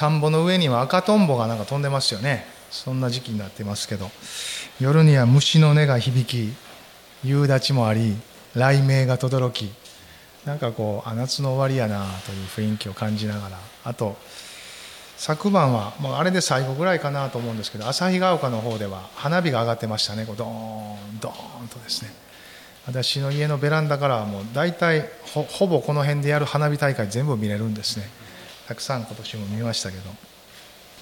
田んぼの上には赤とんぼがなんか飛んでますよね。そんな時期になってますけど。夜には虫の音が響き夕立もあり雷鳴が轟きなんかこうあ夏の終わりやなという雰囲気を感じながら。あと昨晩はもうあれで最後ぐらいかなと思うんですけど旭ヶ丘の方では花火が上がってましたね。こうドーンドーンとですね。私の家のベランダからはもう大体ほぼこの辺でやる花火大会全部見れるんですね。たくさん今年も見ましたけど、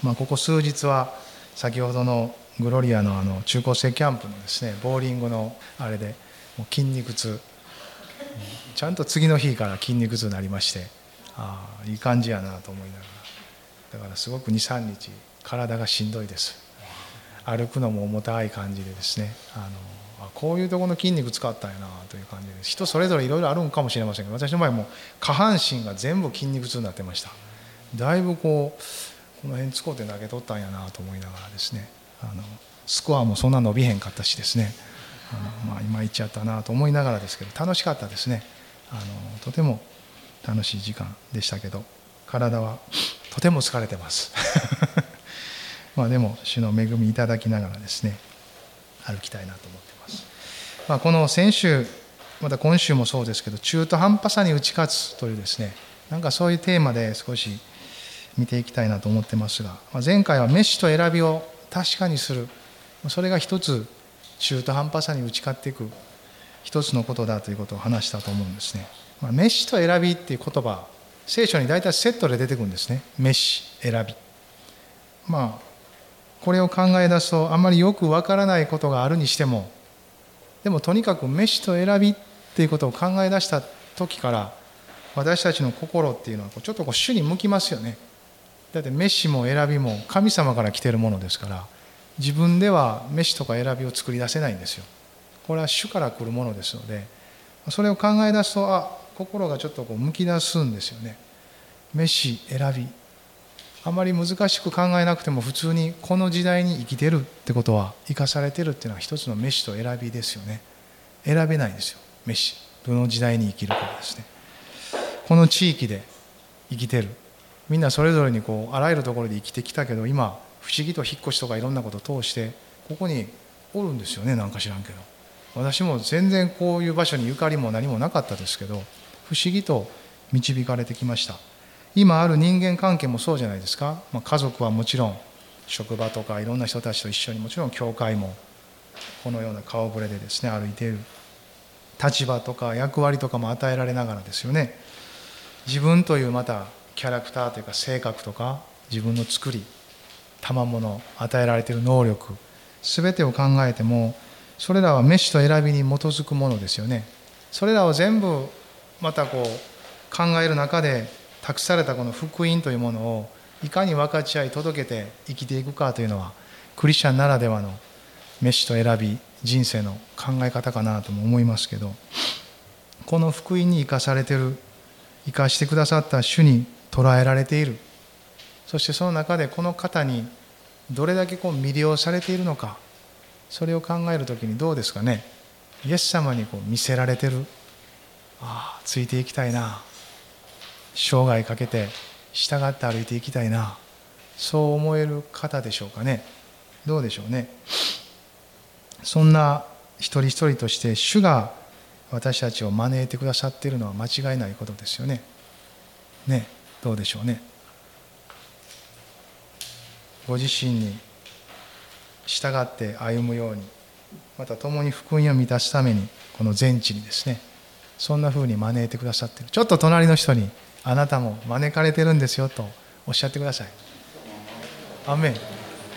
まあ、ここ数日は先ほどのグロリアのあの中高生キャンプのですねボーリングのあれでもう筋肉痛ちゃんと次の日から筋肉痛になりましてああいい感じやなと思いながら。だからすごく23日体がしんどいです。歩くのも重たい感じでですねあのあこういうところの筋肉使ったんやなという感じで人それぞれいろいろあるんかもしれませんけど私の場合も下半身が全部筋肉痛になってました。だいぶこうこの辺使うて投げとったんやなと思いながらですね。あのスコアもそんな伸びへんかったしですね。あの、まあ、今言っちゃったなと思いながらですけど楽しかったですね。あのとても楽しい時間でしたけど体はとても疲れてます。まあでも主の恵みいただきながらですね歩きたいなと思ってます、まあ、この先週また今週もそうですけど中途半端さに打ち勝つというですねなんかそういうテーマで少し見ていきたいなと思ってますが、ま、前回はメッシと選びを確かにする。それが一つ中途半端さに打ち勝っていく一つのことだということを話したと思うんですね、まあ、メッシと選びっていう言葉聖書に大体セットで出てくるんですね。メッシ選び。まあこれを考え出すとあんまりよくわからないことがあるにしてもでもとにかくメッシと選びっていうことを考え出した時から私たちの心っていうのはちょっとこう主に向きますよね。だって飯も選びも神様から来てるものですから自分では飯とか選びを作り出せないんですよ。これは主から来るものですのでそれを考え出すとあ心がちょっとこう向き出すんですよね。飯選び。あまり難しく考えなくても普通にこの時代に生きてるってことは生かされてるっていうのは一つの飯と選びですよね。選べないんですよ。飯。どの時代に生きるかですね。この地域で生きてる。みんなそれぞれにこうあらゆるところで生きてきたけど今不思議と引っ越しとかいろんなことを通してここにおるんですよねなんか知らんけど。私も全然こういう場所にゆかりも何もなかったですけど不思議と導かれてきました。今ある人間関係もそうじゃないですか、まあ、家族はもちろん職場とかいろんな人たちと一緒にもちろん教会もこのような顔ぶれでですね歩いている。立場とか役割とかも与えられながらですよね。自分というまたキャラクターというか性格とか自分の作り賜物与えられている能力全てを考えてもそれらは飯と選びに基づくものですよね。それらを全部またこう考える中で託されたこの福音というものをいかに分かち合い届けて生きていくかというのはクリスチャンならではの飯と選び人生の考え方かなとも思いますけどこの福音に生かされてる生かしてくださった主に捉えられている。そしてその中でこの方にどれだけこう魅了されているのか。それを考える時にどうですかね。イエス様にこう見せられてる。ああついていきたいな。生涯かけて従って歩いていきたいな。そう思える方でしょうかね。どうでしょうね。そんな一人一人として主が私たちを招いてくださっているのは間違いないことですよね。ね。どうでしょうね。ご自身に従って歩むようにまた共に福音を満たすためにこの全地にですねそんなふうに招いてくださってる。ちょっと隣の人にあなたも招かれてるんですよとおっしゃってください。アメン。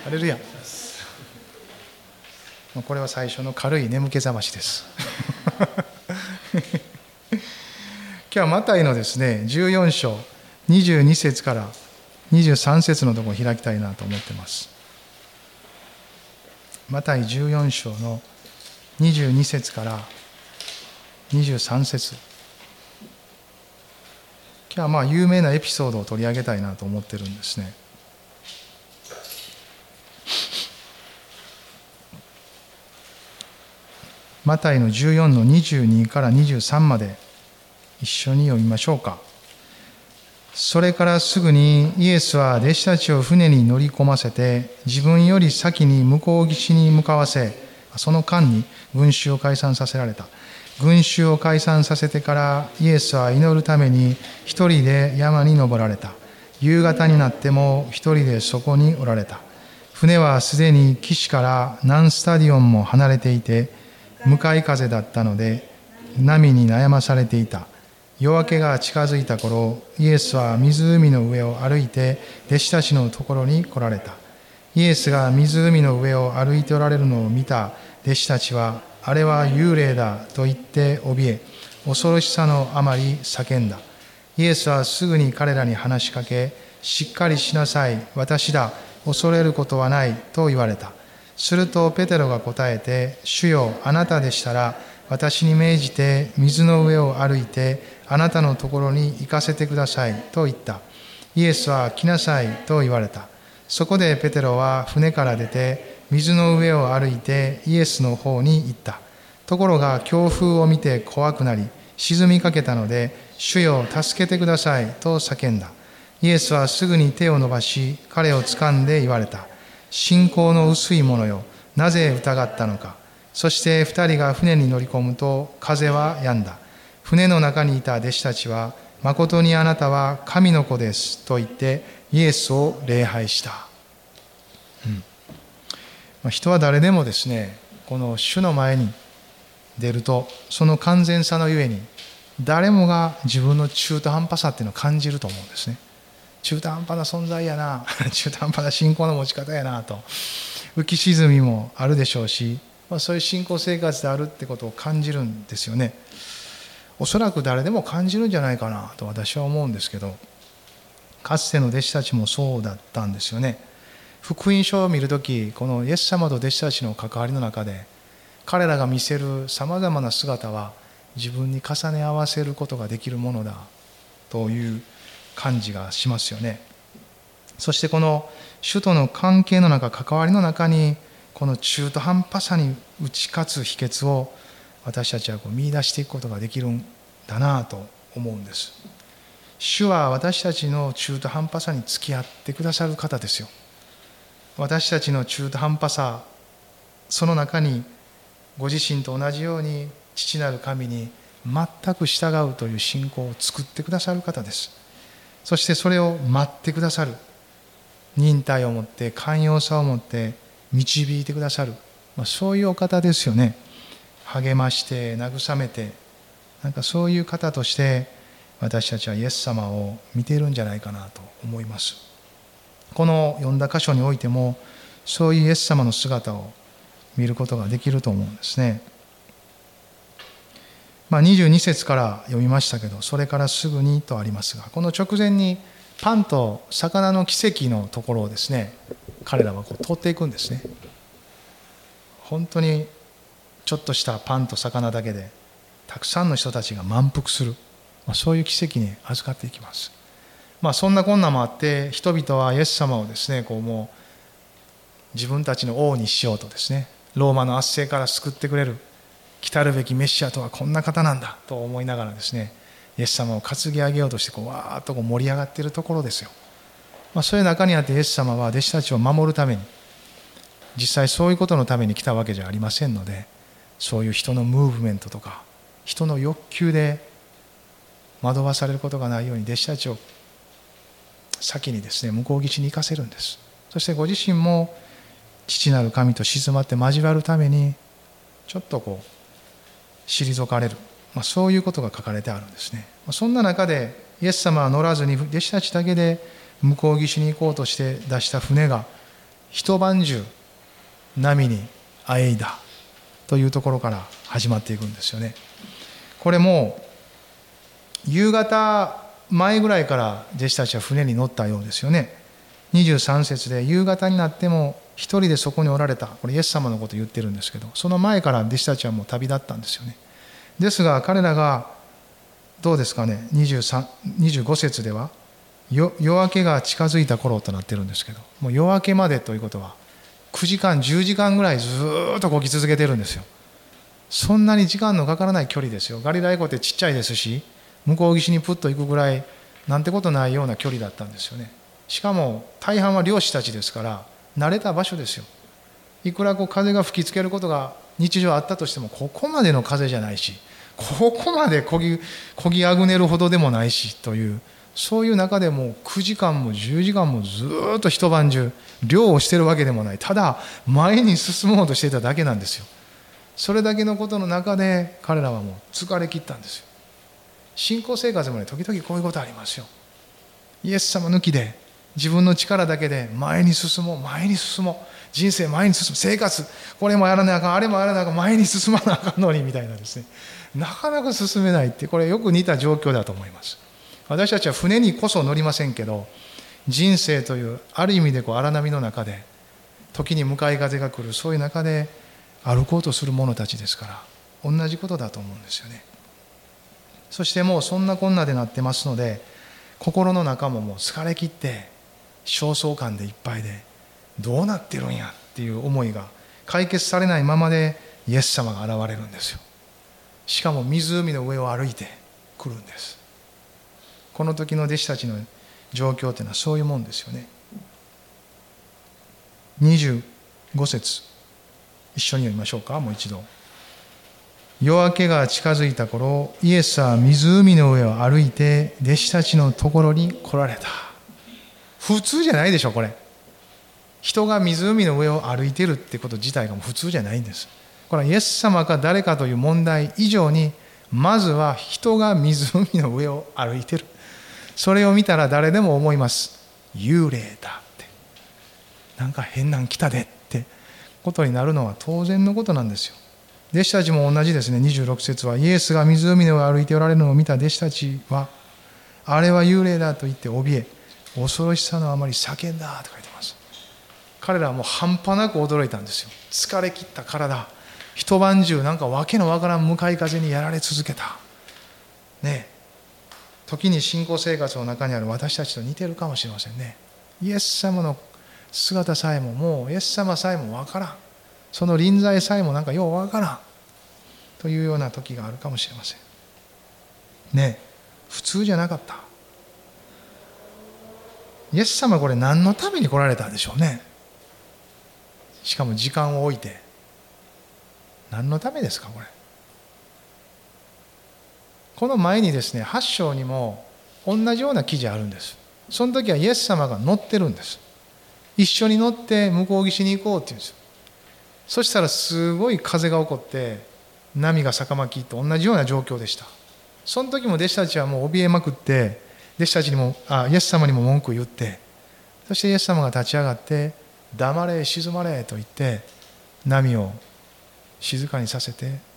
ハレルヤ。これは最初の軽い眠気覚ましです。今日はマタイのですね14章。22節から23節のところを開きたいなと思ってます。マタイ14章の22節から23節。今日はまあ有名なエピソードを取り上げたいなと思ってるんですね。マタイの14の22から23まで一緒に読みましょうか。それからすぐにイエスは弟子たちを船に乗り込ませて自分より先に向こう岸に向かわせその間に群衆を解散させられた。群衆を解散させてからイエスは祈るために一人で山に登られた。夕方になっても一人でそこにおられた。船はすでに岸から何スタディオンも離れていて向かい風だったので波に悩まされていた。夜明けが近づいた頃イエスは湖の上を歩いて弟子たちのところに来られた。イエスが湖の上を歩いておられるのを見た。弟子たちはあれは幽霊だと言って怯え恐ろしさのあまり叫んだ。イエスはすぐに彼らに話しかけしっかりしなさい私だ恐れることはないと言われた。するとペテロが答えて主よあなたでしたら私に命じて水の上を歩いてあなたのところに行かせてくださいと言った。イエスは来なさいと言われた。そこでペテロは船から出て水の上を歩いてイエスの方に行った。ところが強風を見て怖くなり沈みかけたので主よ助けてくださいと叫んだ。イエスはすぐに手を伸ばし彼を掴んで言われた。信仰の薄い者よなぜ疑ったのか。そして二人が船に乗り込むと風は止んだ。船の中にいた弟子たちは誠にあなたは神の子ですと言ってイエスを礼拝した、うん、ま人は誰でもですねこの主の前に出るとその完全さのゆえに誰もが自分の中途半端さっていうのを感じると思うんですね。中途半端な存在やな 中途半端な信仰の持ち方やなと。浮き沈みもあるでしょうしまあ、そういう信仰生活であるってことを感じるんですよね。おそらく誰でも感じるんじゃないかなと私は思うんですけどかつての弟子たちもそうだったんですよね。福音書を見る時このイエス様と弟子たちの関わりの中で彼らが見せるさまざまな姿は自分に重ね合わせることができるものだという感じがしますよね。そしてこの主との関係の中関わりの中にこの中途半端さに打ち勝つ秘訣を私たちはこう見出していくことができるんだなと思うんです。主は私たちの中途半端さに付き合ってくださる方ですよ。私たちの中途半端さその中にご自身と同じように父なる神に全く従うという信仰を作ってくださる方です。そしてそれを待ってくださる。忍耐を持って寛容さを持って導いてくださる、まあ、そういうお方ですよね。励まして慰めてなんかそういう方として私たちはイエス様を見ているんじゃないかなと思います。この読んだ箇所においてもそういうイエス様の姿を見ることができると思うんですね。まあ、22節から読みましたけどそれからすぐにとありますがこの直前にパンと魚の奇跡のところをですね彼らはこう通っていくんですね。本当にちょっとしたパンと魚だけでたくさんの人たちが満腹する、まあ、そういう奇跡に預かっていきます。まあそんな困難もあって人々はイエス様をですねこうもう自分たちの王にしようとですねローマの圧政から救ってくれる来るべきメシアとはこんな方なんだと思いながらですねイエス様を担ぎ上げようとしてこうわーっとこう盛り上がっているところですよ。まあ、そういう中にあってイエス様は弟子たちを守るために実際そういうことのために来たわけじゃありませんのでそういう人のムーブメントとか人の欲求で惑わされることがないように弟子たちを先にですね向こう岸に行かせるんです。そしてご自身も父なる神と静まって交わるためにちょっとこう退かれる、まあ、そういうことが書かれてあるんですね。そんな中でイエス様は乗らずに弟子たちだけで向こう岸に行こうとして出した船が一晩中波にあえいだ。というところから始まっていくんですよね。これも夕方前ぐらいから弟子たちは船に乗ったようですよね。23節で夕方になっても一人でそこにおられたこれイエス様のこと言ってるんですけどその前から弟子たちはもう旅立ったんですよね。ですが彼らがどうですかね？23 25節では夜明けが近づいた頃となってるんですけどもう夜明けまでということは9時間10時間ぐらいずっとこぎ続けてるんですよ。そんなに時間のかからない距離ですよ。ガリラエ湖ってちっちゃいですし向こう岸にプッと行くぐらいなんてことないような距離だったんですよね。しかも大半は漁師たちですから慣れた場所ですよ。いくらこう風が吹きつけることが日常あったとしてもここまでの風じゃないしここまでこぎこぎあぐねるほどでもないしというそういう中でも9時間も10時間もずっと一晩中漁をしてるわけでもない。ただ前に進もうとしていただけなんですよ。それだけのことの中で彼らはもう疲れ切ったんですよ。信仰生活もね時々こういうことありますよ。イエス様抜きで自分の力だけで前に進もう前に進もう。人生前に進む。生活これもやらなあかんあれもやらなあかん前に進まなあかんのにみたいなですね。なかなか進めないってこれよく似た状況だと思います。私たちは船にこそ乗りませんけど人生というある意味でこう荒波の中で時に向かい風が来るそういう中で歩こうとする者たちですから同じことだと思うんですよね。そしてもうそんなこんなでなってますので心の中ももう疲れ切って焦燥感でいっぱいでどうなってるんや？っていう思いが解決されないままでイエス様が現れるんですよ。しかも湖の上を歩いてくるんです。この時の弟子たちの状況というのはそういうもんですよね。25節。一緒に読みましょうか。もう一度。夜明けが近づいた頃イエスは湖の上を歩いて弟子たちのところに来られた。普通じゃないでしょこれ。人が湖の上を歩いてるってこと自体が普通じゃないんです。これはイエス様か誰かという問題以上にまずは人が湖の上を歩いてる。それを見たら誰でも思います。幽霊だって。なんか変なん来たでって。ことになるのは当然のことなんですよ。弟子たちも同じですね。26節はイエスが湖の上を歩いておられるのを見た弟子たちはあれは幽霊だと言って怯え恐ろしさのあまり叫んだと書いてます。彼らはもう半端なく驚いたんですよ。疲れ切った体。一晩中なんか訳のわからん向かい風にやられ続けた。ね時に信仰生活の中にある私たちと似てるかもしれませんね。イエス様の姿さえももうイエス様さえもわからん。その臨在さえもなんかようわからん。というような時があるかもしれません。ね普通じゃなかった。イエス様これ何のために来られたんでしょうね。しかも時間を置いて。何のためですかこれ。この前にですね8章にも同じような記事あるんです。その時はイエス様が乗ってるんです。一緒に乗って向こう岸に行こうって言うんです。そしたらすごい風が起こって波が逆巻きと同じような状況でした。その時も弟子たちはもう怯えまくって弟子たちにもあイエス様にも文句を言ってそしてイエス様が立ち上がって「黙れ沈まれ」と言って波を静かにさせて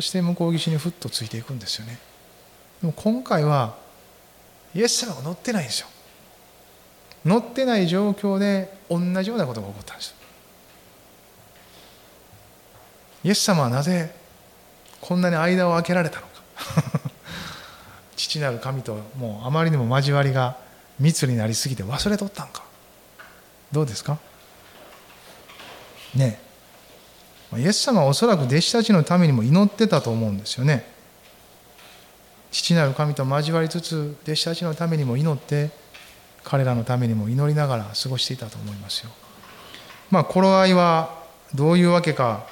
そして向こう岸にふっとついていくんですよね。でも今回はイエス様が乗ってないんですよ。乗ってない状況で同じようなことが起こったんですイエス様はなぜこんなに間を空けられたのか。父なる神ともうあまりにも交わりが密になりすぎて忘れとったんか。どうですか？ねえ。イエス様はおそらく弟子たちのためにも祈ってたと思うんですよね。父なる神と交わりつつ弟子たちのためにも祈って彼らのためにも祈りながら過ごしていたと思いますよ。まあ頃合いはどういうわけか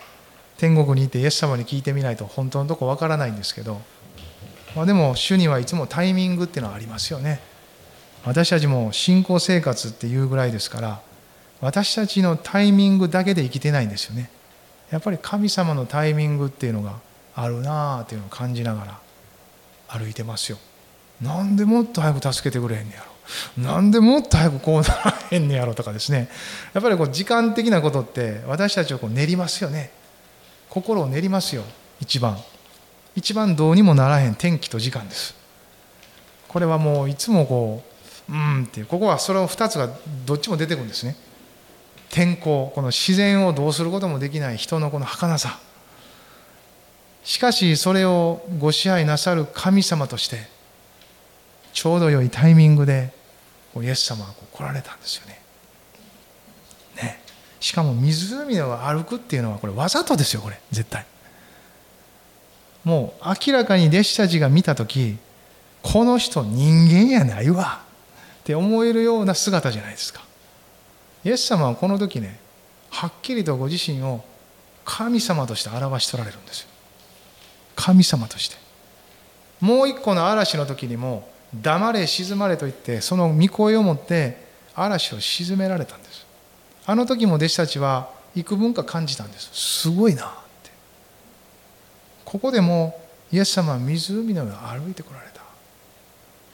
天国にいてイエス様に聞いてみないと本当のとこわからないんですけど、まあ、でも主にはいつもタイミングっていうのはありますよね。私たちも信仰生活っていうぐらいですから私たちのタイミングだけで生きてないんですよね。やっぱり神様のタイミングっていうのがあるなあっていうのを感じながら歩いてますよ。なんでもっと早く助けてくれへんねやろ。なんでもっと早くこうならへんねやろとかですね。やっぱりこう時間的なことって私たちをこう練りますよね。心を練りますよ。一番。一番どうにもならへん天気と時間です。これはもういつもこう、うんって、ここはそれを2つがどっちも出てくるんですね。天候この自然をどうすることもできない人のこの儚さ。しかしそれをご支配なさる神様としてちょうど良いタイミングでイエス様が来られたんですよね。ね。しかも湖を歩くっていうのはこれわざとですよこれ。絶対。もう明らかに弟子たちが見た時この人人間やないわ。って思えるような姿じゃないですか。イエス様はこの時ねはっきりとご自身を神様として表し取られるんですよ。神様として。もう一個の嵐の時にも黙れ沈まれと言ってその御声を持って嵐を沈められたんです。あの時も弟子たちは幾分か感じたんです。すごいなって。ここでもイエス様は湖の上を歩いてこられた。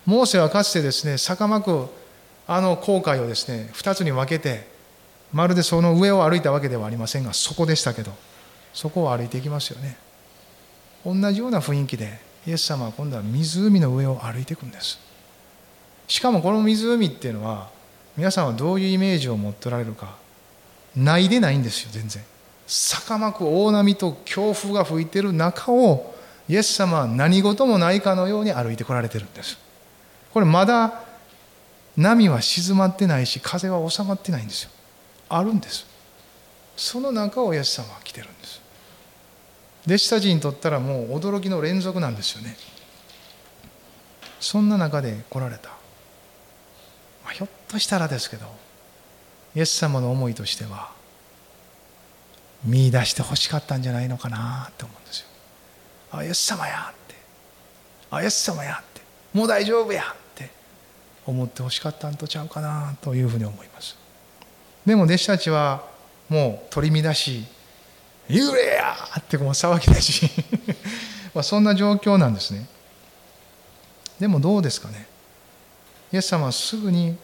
モーセはかつてですね坂巻くあの航海をですね2つに分けてまるでその上を歩いたわけではありませんがそこでしたけどそこを歩いていきますよね。同じような雰囲気でイエス様は今度は湖の上を歩いていくんです。しかもこの湖っていうのは皆さんはどういうイメージを持っておられるかないでないんですよ全然。坂巻く大波と強風が吹いてる中をイエス様は何事もないかのように歩いてこられてるんです。これまだ波は静まってないし風は収まってないんですよ。あるんです。その中をイエス様は来てるんです。弟子たちにとったらもう驚きの連続なんですよね。そんな中で来られた、まあ、ひょっとしたらですけどイエス様の思いとしては見出してほしかったんじゃないのかなって思うんですよ。あイエス様やって。あイエス様やって。もう大丈夫や。って思ってほしかったんとちゃうかなというふうに思います。でも弟子たちはもう取り乱し幽霊やってこう騒ぎだし まあそんな状況なんですね。でもどうですかね。イエス様はすぐに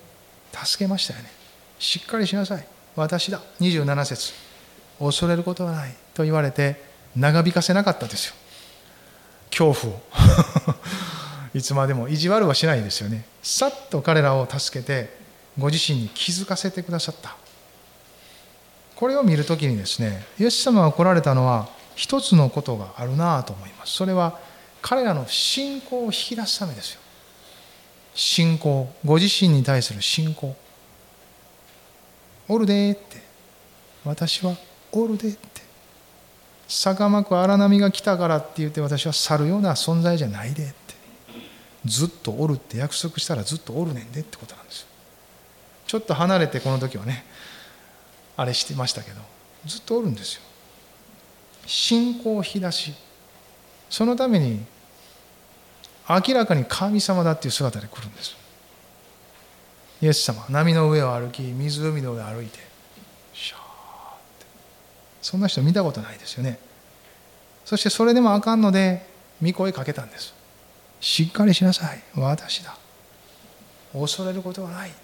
助けましたよね。しっかりしなさい。私だ。27節。恐れることはないと言われて長引かせなかったですよ。恐怖を。いつまでも意地悪はしないですよね。さっと彼らを助けてご自身に気づかせてくださった。これを見るときにですねイエス様が来られたのは一つのことがあるなと思います。それは彼らの信仰を引き出すためですよ。信仰ご自身に対する信仰。おるでって。私はおるでって。坂間く荒波が来たからって言って私は去るような存在じゃないでって。ずっとおるって約束したらずっとおるねんでってことなんですちょっと離れてこの時はねあれしてましたけどずっとおるんですよ。信仰を引き出しそのために明らかに神様だっていう姿で来るんですイエス様波の上を歩き湖の上を歩いてシャーって。そんな人見たことないですよね。そしてそれでもあかんので御声かけたんです。しっかりしなさい。私だ。恐れることはない。って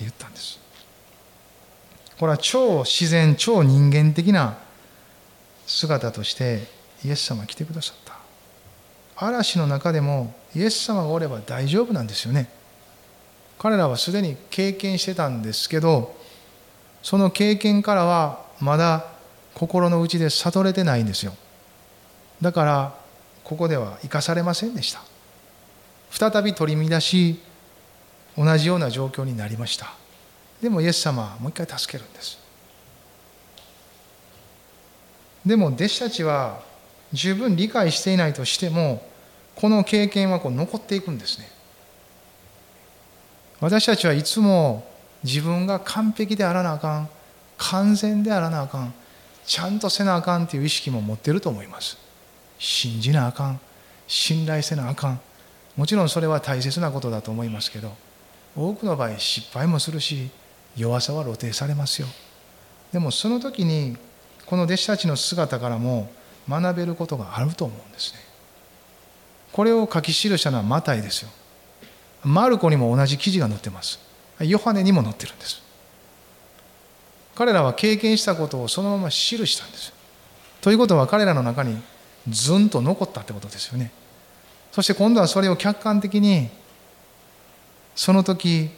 言ったんです。これは超自然超人間的な姿としてイエス様来てくださった。嵐の中でもイエス様がおれば大丈夫なんですよね。彼らはすでに経験してたんですけどその経験からはまだ心の内で悟れてないんですよ。だからここでは生かされませんでした。再び取り乱し同じような状況になりました。でもイエス様はもう一回助けるんです。でも弟子たちは十分理解していないとしてもこの経験はこう残っていくんですね。私たちはいつも自分が完璧であらなあかん完全であらなあかんちゃんとせなあかんっていう意識も持ってると思います。信じなあかん信頼せなあかん。もちろんそれは大切なことだと思いますけど多くの場合失敗もするし弱さは露呈されますよ。でもその時にこの弟子たちの姿からも学べることがあると思うんですね。これを書き記したのはマタイですよ。マルコにも同じ記事が載ってます。ヨハネにも載ってるんです。彼らは経験したことをそのまま記したんです。ということは彼らの中にずんと残ったってことですよね。そして今度はそれを客観的にその時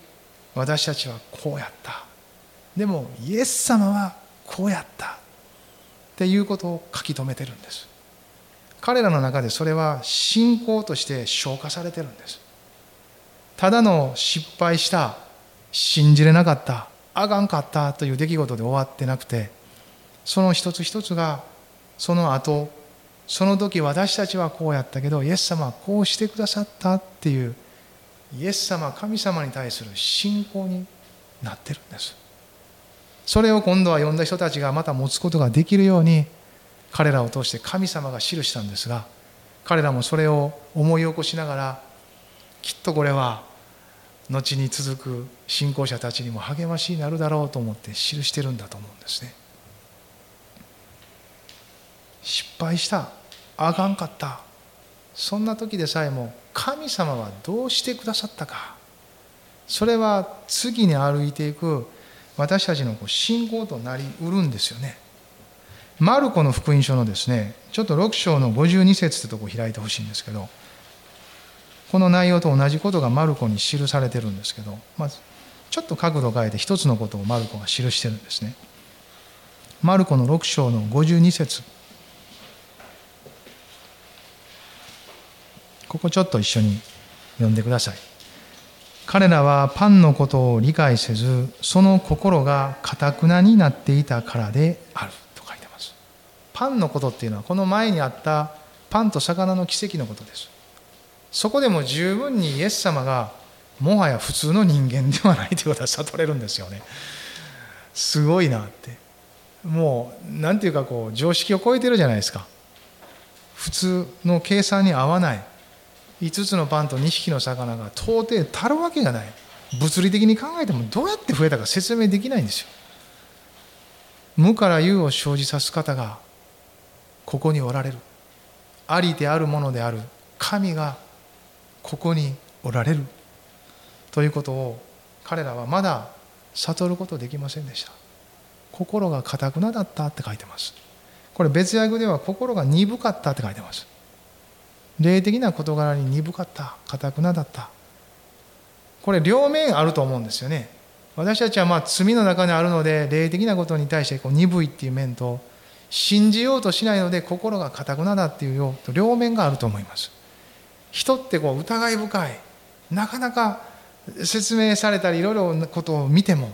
私たちはこうやった。でもイエス様はこうやった。っていうことを書き留めてるんです。彼らの中でそれは信仰として消化されてるんです。ただの失敗した信じれなかったあかんかったという出来事で終わってなくてその一つ一つがその後その時私たちはこうやったけどイエス様はこうしてくださったっていうイエス様神様に対する信仰になってるんです。それを今度は呼んだ人たちがまた持つことができるように彼らを通して神様が記したんですが彼らもそれを思い起こしながらきっとこれは後に続く信仰者たちにも励ましになるだろうと思って記してるんだと思うんですね。失敗した。あかんかった。そんな時でさえも神様はどうしてくださったか。それは次に歩いていく私たちの信仰となりうるんですよね。マルコの福音書のですねちょっと6章の52節ってとこ開いてほしいんですけどこの内容と同じことがマルコに記されてるんですけどまずちょっと角度を変えて一つのことをマルコが記してるんですね。マルコの6章の52節。ここちょっと一緒に読んでください。彼らはパンのことを理解せずその心がかたくなになっていたからである。と書いてます。パンのことっていうのはこの前にあったパンと魚の奇跡のことです。そこでも十分にイエス様がもはや普通の人間ではないということは悟れるんですよね。すごいなって。もう何ていうかこう常識を超えてるじゃないですか。普通の計算に合わない。5つのパンと2匹の魚が到底足るわけがない。物理的に考えてもどうやって増えたか説明できないんですよ。無から有を生じさす方がここにおられる。ありであるものである。神がここにおられる。ということを彼らはまだ悟ることできませんでした。心がかたくなだったって書いてます。これ別訳では心が鈍かったって書いてます。霊的な事柄に鈍かったかたくなだった。これ両面あると思うんですよね。私たちはまあ罪の中にあるので霊的なことに対してこう鈍いっていう面と信じようとしないので心がかたくなだっていう両面があると思います。人ってこう疑い深いなかなか説明されたりいろいろなことを見ても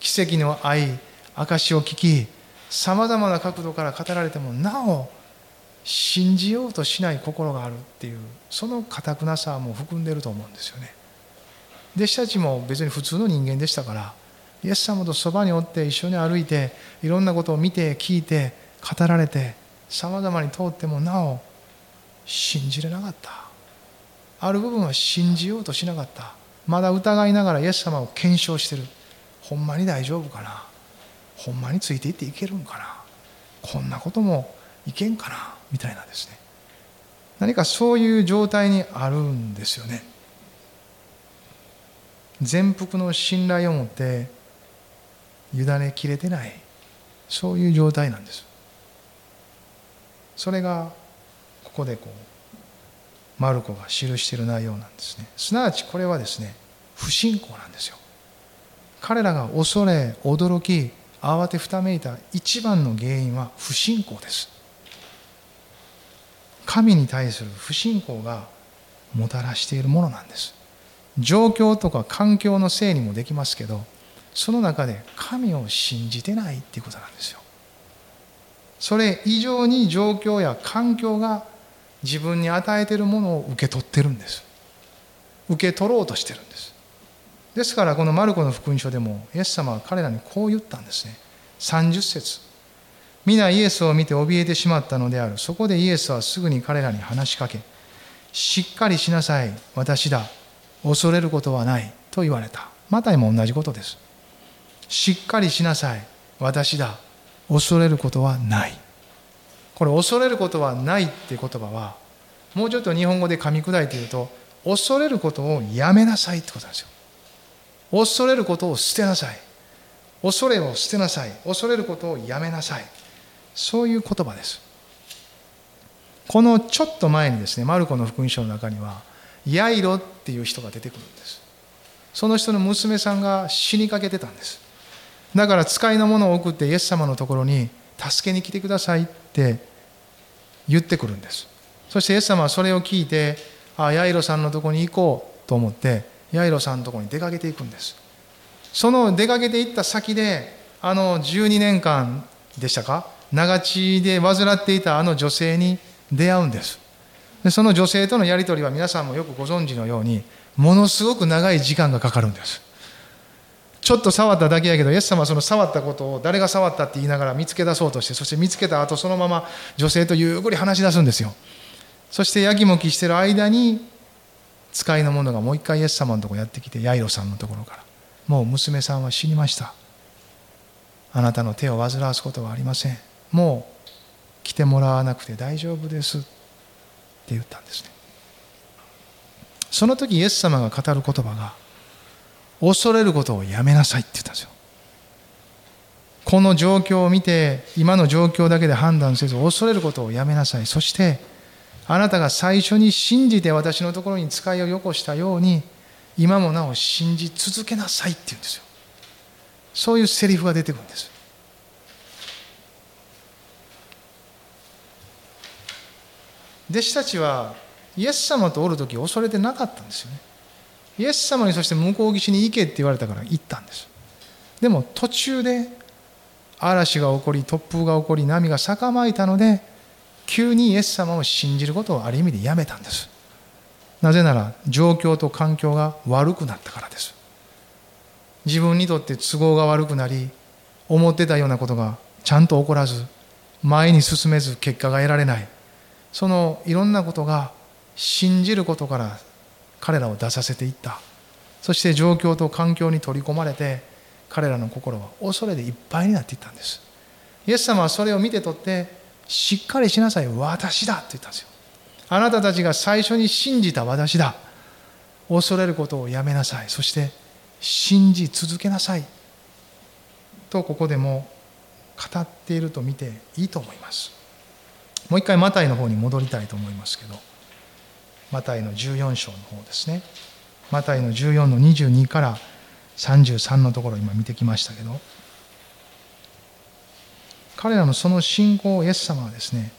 奇跡の愛証を聞きさまざまな角度から語られてもなお信じようとしない心があるっていうそのかくなさも含んでると思うんですよね。弟子たちも別に普通の人間でしたからイエス様とそばにおって一緒に歩いていろんなことを見て聞いて語られてさまざまに通ってもなお信じれなかった。ある部分は信じようとしなかった。まだ疑いながらイエス様を検証してる。ほんまに大丈夫かな。ほんまについていっていけるんかな。こんなこともいけんかな？みたいなですね。何かそういう状態にあるんですよね。全幅の信頼を持って委ねきれてない。そういう状態なんです。それがここでこうマルコが記している内容なんですね。すなわちこれはですね不信仰なんですよ。彼らが恐れ驚き慌てふためいた一番の原因は不信仰です。神に対する不信仰がもたらしているものなんです。状況とか環境のせいにもできますけどその中で神を信じてないっていうことなんですよ。それ以上に状況や環境が自分に与えているものを受け取ってるんです。受け取ろうとしてるんです。ですからこのマルコの福音書でもイエス様は彼らにこう言ったんですね。30節。皆イエスを見て怯えてしまったのである。そこでイエスはすぐに彼らに話しかけしっかりしなさい私だ。恐れることはないと言われた。マタイも同じことです。しっかりしなさい私だ。恐れることはない。これ恐れることはないって言葉はもうちょっと日本語で噛み砕いて言うと恐れることをやめなさいってことなんですよ。恐れることを捨てなさい。恐れを捨てなさい。恐れることをやめなさい。そういう言葉です。このちょっと前にですねマルコの福音書の中にはヤイロっていう人が出てくるんです。その人の娘さんが死にかけてたんです。だから使いのものを送ってイエス様のところに助けに来てくださいって言ってくるんです。そしてイエス様はそれを聞いてあヤイロさんのとこに行こうと思ってヤイロさんのとこに出かけていくんです。その出かけていった先であの12年間でしたか長血で患っていたあの女性に出会うんです。でその女性とのやり取りは皆さんもよくご存知のようにものすごく長い時間がかかるんです。ちょっと触っただけやけどイエス様はその触ったことを誰が触ったって言いながら見つけ出そうとしてそして見つけた後そのまま女性とゆっくり話し出すんですよ。そしてやきもきしてる間に使いの者がもう一回イエス様のとこやってきてヤイロさんのところから。もう娘さんは死にました。あなたの手を煩わすことはありません。もう来てもらわなくて大丈夫ですって言ったんですね。その時イエス様が語る言葉が恐れることをやめなさいって言ったんですよ。この状況を見て今の状況だけで判断せず恐れることをやめなさい。そしてあなたが最初に信じて私のところに使いをよこしたように今もなお信じ続けなさいって言うんですよ。そういうセリフが出てくるんです。弟子たちはイエス様とおる時恐れてなかったんですよね。イエス様にそして向こう岸に行けって言われたから行ったんです。でも途中で嵐が起こり突風が起こり波が逆まいたので急にイエス様を信じることをある意味でやめたんです。なぜなら状況と環境が悪くなったからです。自分にとって都合が悪くなり思ってたようなことがちゃんと起こらず前に進めず結果が得られない。そのいろんなことが信じることから彼らを出させていった。そして状況と環境に取り込まれて彼らの心は恐れでいっぱいになっていったんです。イエス様はそれを見て取ってしっかりしなさい私だって言ったんですよ。あなたたちが最初に信じた私だ。恐れることをやめなさい。そして信じ続けなさい。とここでも語っていると見ていいと思います。もう一回マタイの方に戻りたいと思いますけどマタイの14章の方ですね。マタイの14の22から33のところ今見てきましたけど彼らのその信仰をイエス様はですね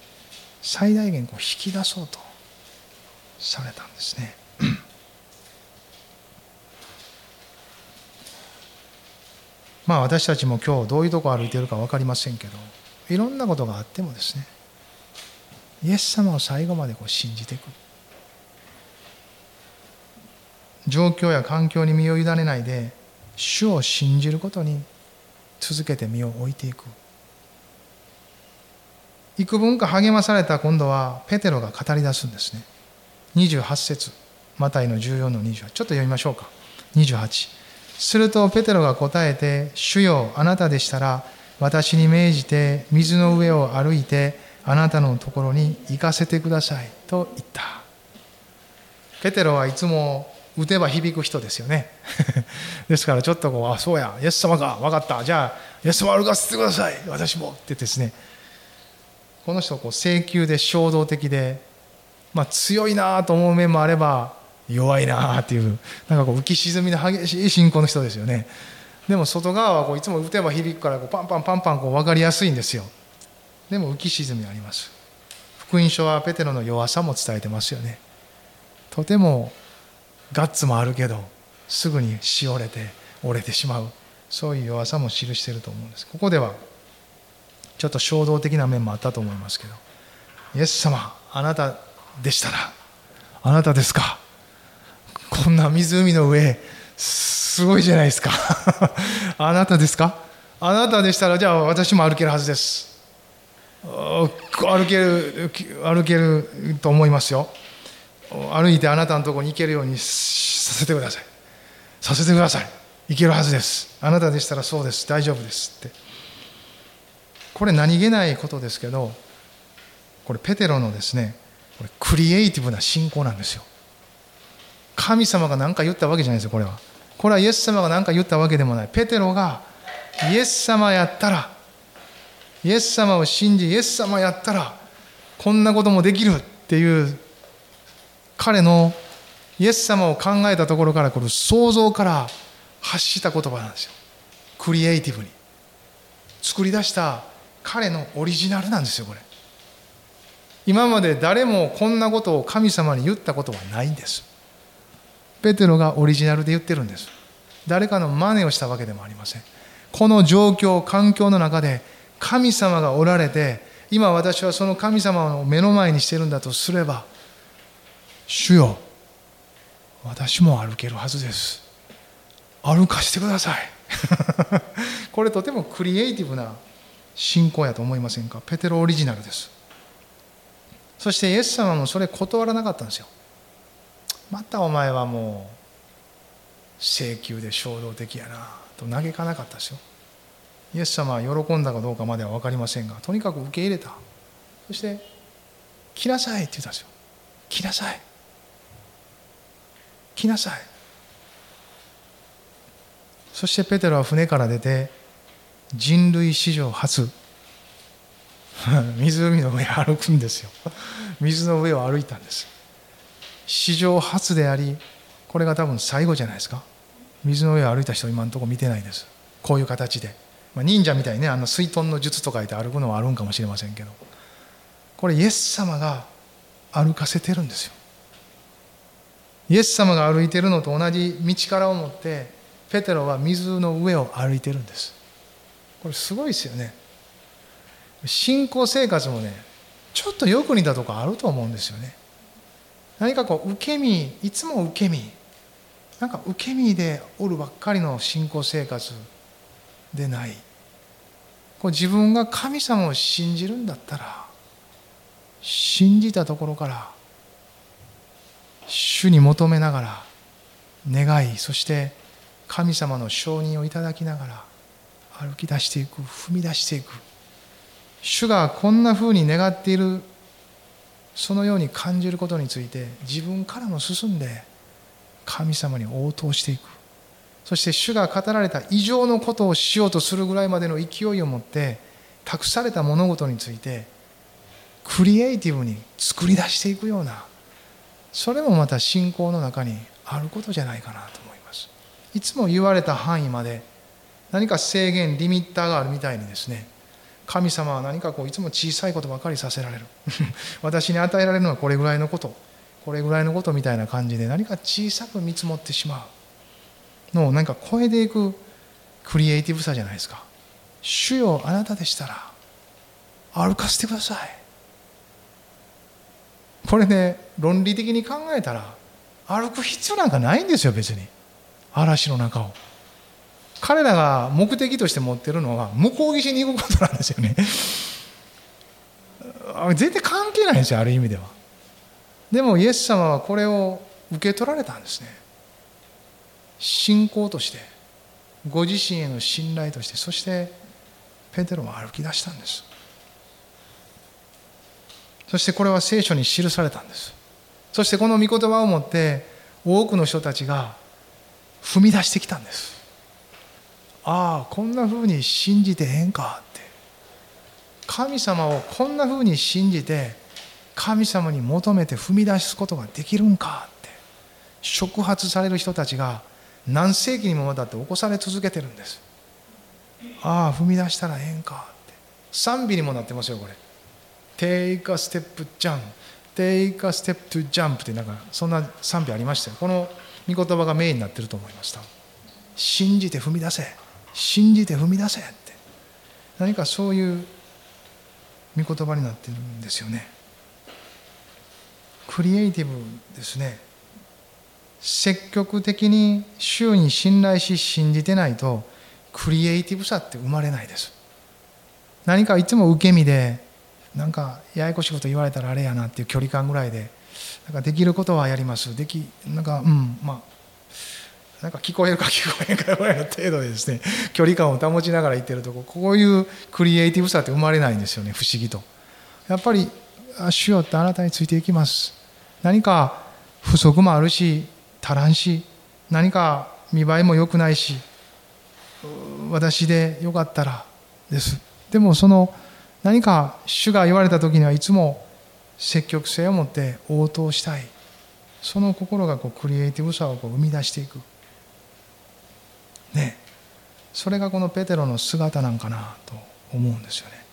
最大限こう引き出そうとされたんですね。まあ私たちも今日どういうとこ歩いているか分かりませんけどいろんなことがあってもですねイエス様を最後までこう信じていく。状況や環境に身を委ねないで主を信じることに続けて身を置いていく。幾分か励まされた今度はペテロが語り出すんですね。28節。マタイの14の28ちょっと読みましょうか。28するとペテロが答えて「主よあなたでしたら私に命じて水の上を歩いてあなたのところに行かせてください」と言った。ペテロはいつも打てば響く人ですよね。ですからちょっとこう「あそうやイエス様か分かった。じゃあイエス様歩かせてください。私も」ってですね。この人こう請求で衝動的で、まあ、強いなと思う面もあれば弱いなっていうなんかこう浮き沈みの激しい信仰の人ですよね。でも外側はこういつも打てば響くからこうパンパンパンパンこう分かりやすいんですよ。でも浮き沈みあります。福音書はペテロの弱さも伝えてますよね。とてもガッツもあるけどすぐにしおれて折れてしまう。そういう弱さも記していると思うんです。ここではちょっと衝動的な面もあったと思いますけど。イエス様あなたでしたらあなたですか？こんな湖の上すごいじゃないですか。あなたですか？あなたでしたらじゃあ私も歩けるはずです。歩ける歩けると思いますよ。歩いてあなたのところに行けるようにさせてください。させてください。行けるはずです。あなたでしたらそうです。大丈夫ですって。これ何気ないことですけどこれペテロのですねこれクリエイティブな信仰なんですよ。神様が何か言ったわけじゃないですよこれは。これはイエス様が何か言ったわけでもない。ペテロがイエス様やったらイエス様を信じイエス様やったらこんなこともできるっていう彼のイエス様を考えたところから来る想像から発した言葉なんですよ。クリエイティブに。作り出した彼のオリジナルなんですよこれ。今まで誰もこんなことを神様に言ったことはないんです。ペテロがオリジナルで言ってるんです。誰かの真似をしたわけでもありません。この状況環境の中で神様がおられて今私はその神様を目の前にしてるんだとすれば主よ私も歩けるはずです。歩かしてください。これとてもクリエイティブな信仰やと思いませんか？ペテロオリジナルです。そしてイエス様もそれ断らなかったんですよ。またお前はもう請求で衝動的やなと嘆かなかったですよ。イエス様は喜んだかどうかまでは分かりませんがとにかく受け入れた。そして「来なさい」って言ったんですよ「来なさい」「来なさい」そしてペテロは船から出て人類史上初 湖の上歩くんですよ。水の上を歩いたんです。史上初でありこれが多分最後じゃないですか。水の上を歩いた人今のところ見てないです。こういう形で、まあ、忍者みたいにねあの水遁の術とか言って歩くのはあるんかもしれませんけどこれイエス様が歩かせてるんですよ。イエス様が歩いてるのと同じ道からを持ってペテロは水の上を歩いてるんです。これすごいですよね。信仰生活もねちょっとよく似たとこあると思うんですよね。何かこう受け身いつも受け身なんか受け身でおるばっかりの信仰生活でない。こう自分が神様を信じるんだったら信じたところから主に求めながら願いそして神様の承認をいただきながら歩き出していく踏み出していく。主がこんなふうに願っているそのように感じることについて自分からも進んで神様に応答していく。そして主が語られた異常のことをしようとするぐらいまでの勢いを持って託された物事についてクリエイティブに作り出していくようなそれもまた信仰の中にあることじゃないかなと思います。いつも言われた範囲まで何か制限リミッターがあるみたいにですね神様は何かこういつも小さいことばかりさせられる。私に与えられるのはこれぐらいのことこれぐらいのことみたいな感じで何か小さく見積もってしまう。のを何か超えていくクリエイティブさじゃないですか。主よあなたでしたら歩かせてください。これね論理的に考えたら歩く必要なんかないんですよ別に。嵐の中を。彼らが目的として持ってるのは向こう岸に行くことなんですよね。全然関係ないんですよある意味では。でもイエス様はこれを受け取られたんですね。信仰としてご自身への信頼としてそしてペテロは歩き出したんです。そしてこれは聖書に記されたんです。そしてこの御言葉をもって多くの人たちが踏み出してきたんです。ああこんなふうに信じてええんかって。神様をこんなふうに信じて神様に求めて踏み出すことができるんかって。触発される人たちが何世紀にもわたって起こされ続けてるんです。ああ踏み出したらええんか。って賛美にもなってますよこれ。Take a step jump Take a step to jump ってなんかそんな賛美ありましたよ。この御言葉がメインになってると思いました信じて踏み出せ。信じて踏み出せって。何かそういう御言葉になってるんですよね。クリエイティブですね。積極的に主に信頼し信じてないとクリエイティブさって生まれないです。何かいつも受け身でなんかややこしいこと言われたらあれやなっていう距離感ぐらいでなんかできることはやります。できなんかうんまあなんか聞こえるか聞こえんかぐらいの程度でですね 距離感を保ちながら言ってるとここういうクリエイティブさって生まれないんですよね不思議と。やっぱり主よってあなたについていきます。何か不足もあるし足らんし何か見栄えも良くないし私でよかったらです。でもその何か主が言われた時にはいつも積極性を持って応答したい。その心がこうクリエイティブさをこう生み出していく。ね。それがこのペテロの姿なんかなと思うんですよね。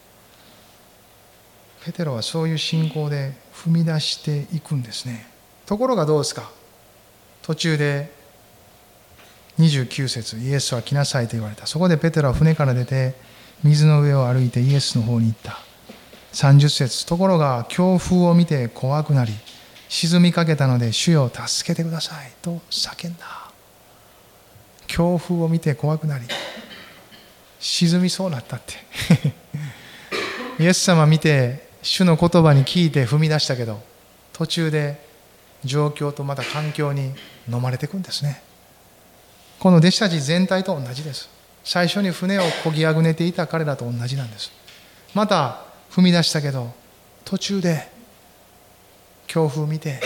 ペテロはそういう信仰で踏み出していくんですね。ところがどうですか？途中で29節イエスは来なさいと言われた。そこでペテロは船から出て水の上を歩いてイエスの方に行った。30節ところが強風を見て怖くなり沈みかけたので主よ助けてくださいと叫んだ。強風を見て怖くなり沈みそうなったって。イエス様見て主の言葉に聞いて踏み出したけど途中で状況とまた環境に飲まれていくんですね。この弟子たち全体と同じです。最初に船をこぎあぐねていた彼らと同じなんです。また踏み出したけど途中で強風見て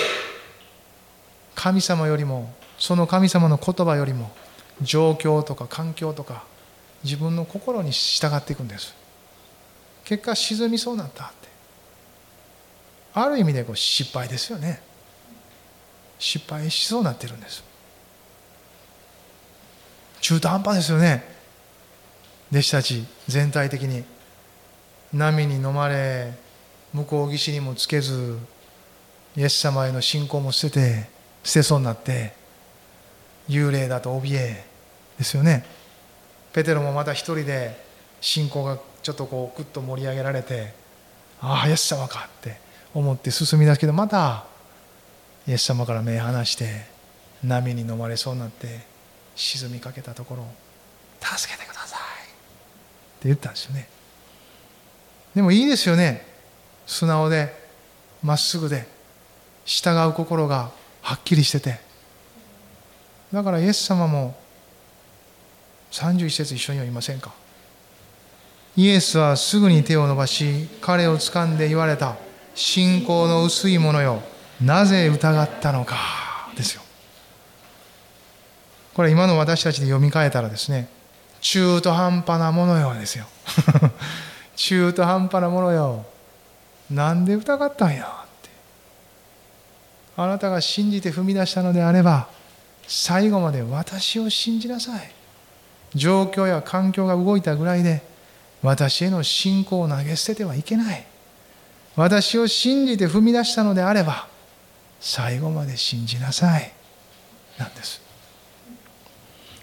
神様よりもその神様の言葉よりも状況とか環境とか自分の心に従っていくんです。結果沈みそうになったって。ある意味でこう失敗ですよね。失敗しそうになってるんです。中途半端ですよね。弟子たち全体的に。波に飲まれ向こう岸にもつけずイエス様への信仰も捨てて捨てそうになって幽霊だと怯えですよね。ペテロもまた一人で信仰がちょっとこうグッと盛り上げられてああイエス様かって思って進み出すけどまたイエス様から目離して波に飲まれそうになって沈みかけたところ助けてください!って言ったんですよね。でもいいですよね。素直でまっすぐで従う心がはっきりしてて。だからイエス様も31節一緒にはいませんか。イエスはすぐに手を伸ばし彼を掴んで言われた。信仰の薄いものよ。なぜ疑ったのかですよ。これ今の私たちで読み替えたらですね中途半端なものよですよ。中途半端なものよ。なんで疑ったんや？って。あなたが信じて踏み出したのであれば最後まで私を信じなさい。状況や環境が動いたぐらいで私への信仰を投げ捨ててはいけない。私を信じて踏み出したのであれば最後まで信じなさい。なんです。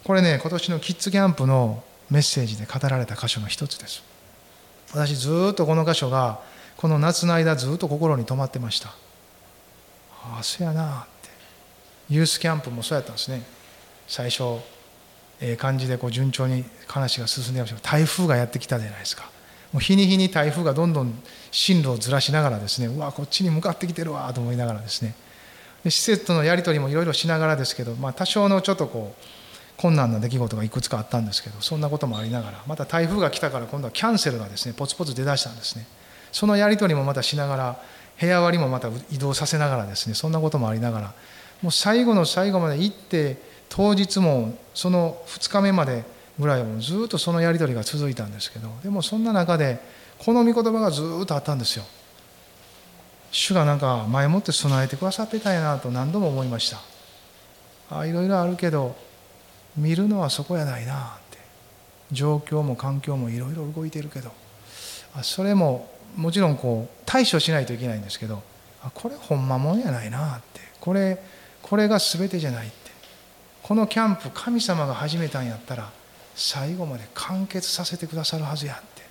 これね今年のキッズキャンプのメッセージで語られた箇所の一つです。私ずっとこの箇所がこの夏の間ずっと心に留まってました。ああそうやなって。ユースキャンプもそうやったんですね。最初ええ感じでこう順調に話が進んでました台風がやってきたじゃないですか。もう日に日に台風がどんどん進路をずらしながらですねうわこっちに向かってきてるわと思いながらですね施設とのやり取りもいろいろしながらですけど、まあ、多少のちょっとこう困難な出来事がいくつかあったんですけどそんなこともありながらまた台風が来たから今度はキャンセルがですねポツポツ出だしたんですね。そのやり取りもまたしながら部屋割りもまた移動させながらですねそんなこともありながらもう最後の最後まで行って当日もその2日目までぐらいはずっとそのやり取りが続いたんですけどでもそんな中でこの御言葉がずっとあったんですよ。主がなんか前もって備えてくださってたんやなと何度も思いました。あいろいろあるけど見るのはそこやないなって。状況も環境もいろいろ動いてるけど。それももちろんこう対処しないといけないんですけどあこれほんまもんやないなって。これこれが全てじゃないって。このキャンプ神様が始めたんやったら最後まで完結させてくださるはずやって。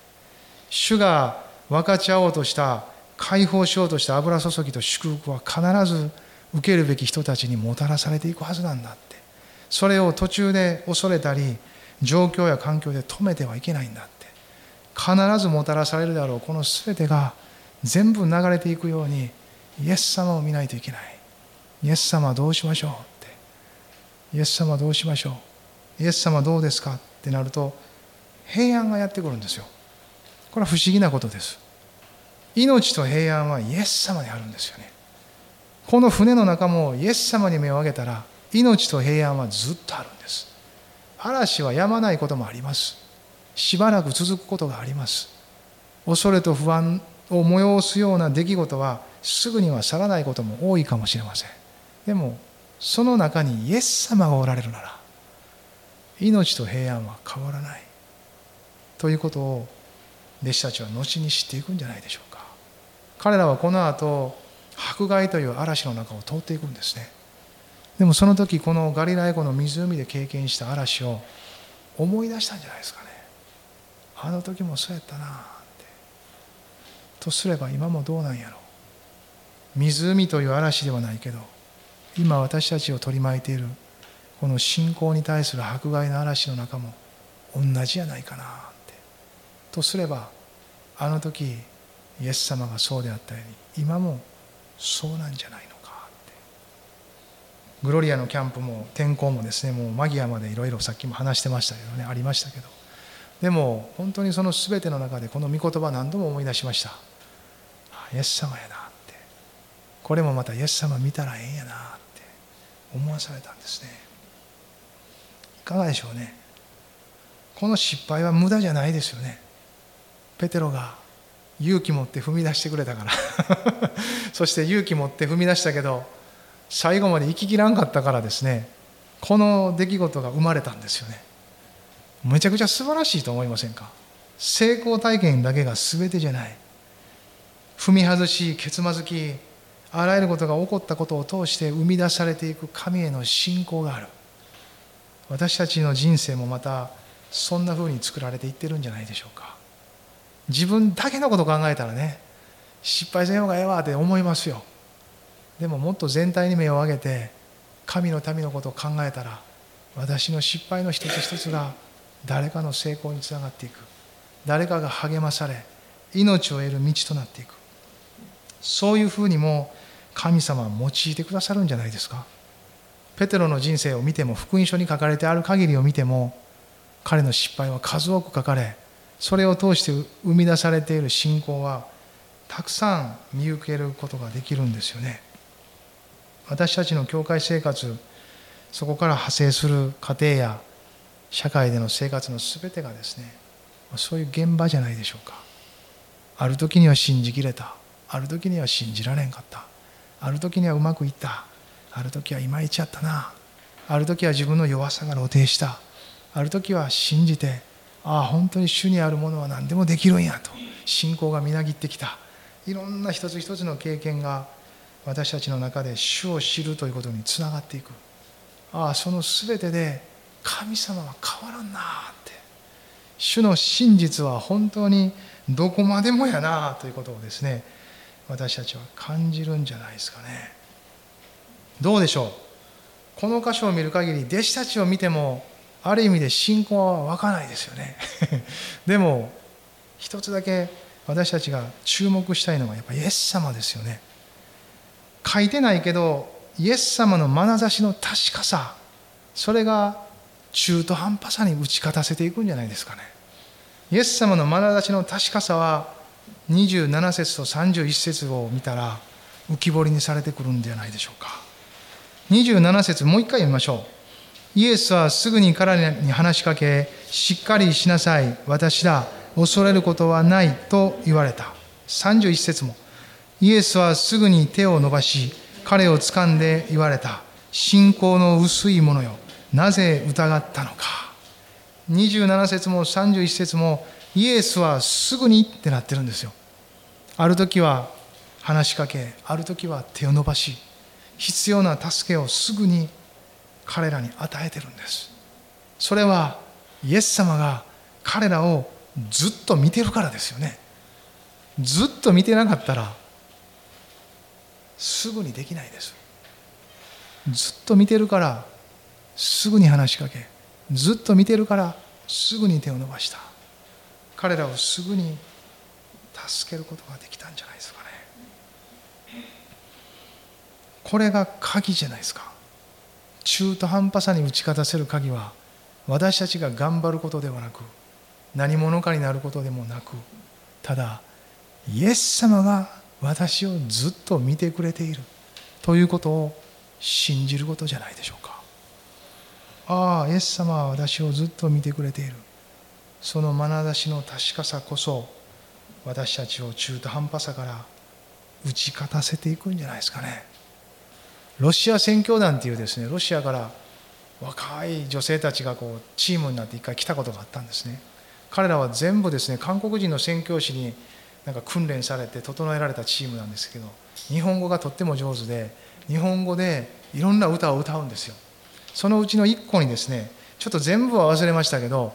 主が分かち合おうとした解放しようとした油注ぎと祝福は必ず受けるべき人たちにもたらされていくはずなんだって。それを途中で恐れたり状況や環境で止めてはいけないんだって。必ずもたらされるであろうこの全てが全部流れていくようにイエス様を見ないといけない。イエス様どうしましょうって。イエス様どうしましょう。イエス様どうですかってなると平安がやってくるんですよ。これは不思議なことです。命と平安はイエス様にあるんですよね。この船の中もイエス様に目を上げたら命と平安はずっとあるんです。嵐は止まないこともあります。しばらく続くことがあります。恐れと不安を催すような出来事はすぐには去らないことも多いかもしれません。でもその中にイエス様がおられるなら命と平安は変わらない。ということを弟子たちは後に知っていくんじゃないでしょう彼らはこの後迫害という嵐の中を通っていくんですね。でもその時このガリラヤ湖の湖で経験した嵐を思い出したんじゃないですかね。あの時もそうやったなって。とすれば今もどうなんやろ湖という嵐ではないけど今私たちを取り巻いているこの信仰に対する迫害の嵐の中も同じじゃないかなって。とすればあの時イエス様がそうであったように今もそうなんじゃないのかって。グロリアのキャンプも天候もですねもう間際までいろいろさっきも話してましたけどね。ありましたけど。でも本当にその全ての中でこの御言葉何度も思い出しました。イエス様やなって。これもまたイエス様見たらええんやなって。思わされたんですね。いかがでしょうね。この失敗は無駄じゃないですよね。ペテロが勇気持って踏み出してくれたから。そして勇気持って踏み出したけど最後まで行ききらんかったからですねこの出来事が生まれたんですよね。めちゃくちゃ素晴らしいと思いませんか？成功体験だけが全てじゃない。踏み外しけつまずきあらゆることが起こったことを通して生み出されていく神への信仰がある。私たちの人生もまたそんな風に作られていってるんじゃないでしょうか。自分だけのこと考えたらね失敗せん方がええわって思いますよ。でももっと全体に目を上げて神の民のことを考えたら私の失敗の一つ一つが誰かの成功につながっていく。誰かが励まされ命を得る道となっていく。そういうふうにも神様は用いてくださるんじゃないですか。ペテロの人生を見ても福音書に書かれてある限りを見ても彼の失敗は数多く書かれそれを通して生み出されている信仰はたくさん見受けることができるんですよね。私たちの教会生活そこから派生する家庭や社会での生活の全てがですねそういう現場じゃないでしょうか。ある時には信じきれた。ある時には信じられんかった。ある時にはうまくいった。ある時はいまいちやったな。ある時は自分の弱さが露呈した。ある時は信じてああ本当に主にあるものは何でもできるんやと。信仰がみなぎってきた。いろんな一つ一つの経験が私たちの中で主を知るということにつながっていく。ああその全てで神様は変わらんなって。主の真実は本当にどこまでもやなということをですね私たちは感じるんじゃないですかね。どうでしょう？この箇所を見る限り弟子たちを見てもある意味で信仰は湧かないですよね。でも一つだけ私たちが注目したいのはやっぱイエス様ですよね。書いてないけどイエス様の眼差しの確かさそれが中途半端さに打ち勝たせていくんじゃないですかね。イエス様の眼差しの確かさは27節と31節を見たら浮き彫りにされてくるんじゃないでしょうか。27節もう一回読みましょう。イエスはすぐに彼に話しかけしっかりしなさい私だ恐れることはないと言われた。31節もイエスはすぐに手を伸ばし彼を掴んで言われた。信仰の薄いものよなぜ疑ったのか。27節も31節もイエスはすぐにってなってるんですよ。ある時は話しかけある時は手を伸ばし必要な助けをすぐに彼らに与えてるんです。それはイエス様が彼らをずっと見てるからですよね。ずっと見てなかったらすぐにできないです。ずっと見てるからすぐに話しかけずっと見てるからすぐに手を伸ばした。彼らをすぐに助けることができたんじゃないですかね。これが鍵じゃないですか。中途半端さに打ち勝たせる鍵は私たちが頑張ることではなく何者かになることでもなくただイエス様が私をずっと見てくれているということを信じることじゃないでしょうか。ああイエス様は私をずっと見てくれている。その眼差しの確かさこそ私たちを中途半端さから打ち勝たせていくんじゃないですかね。ロシア宣教団っていうですねロシアから若い女性たちがこうチームになって一回来たことがあったんですね。彼らは全部ですね韓国人の宣教師になんか訓練されて整えられたチームなんですけど日本語がとっても上手で日本語でいろんな歌を歌うんですよ。そのうちの1個にですねちょっと全部は忘れましたけど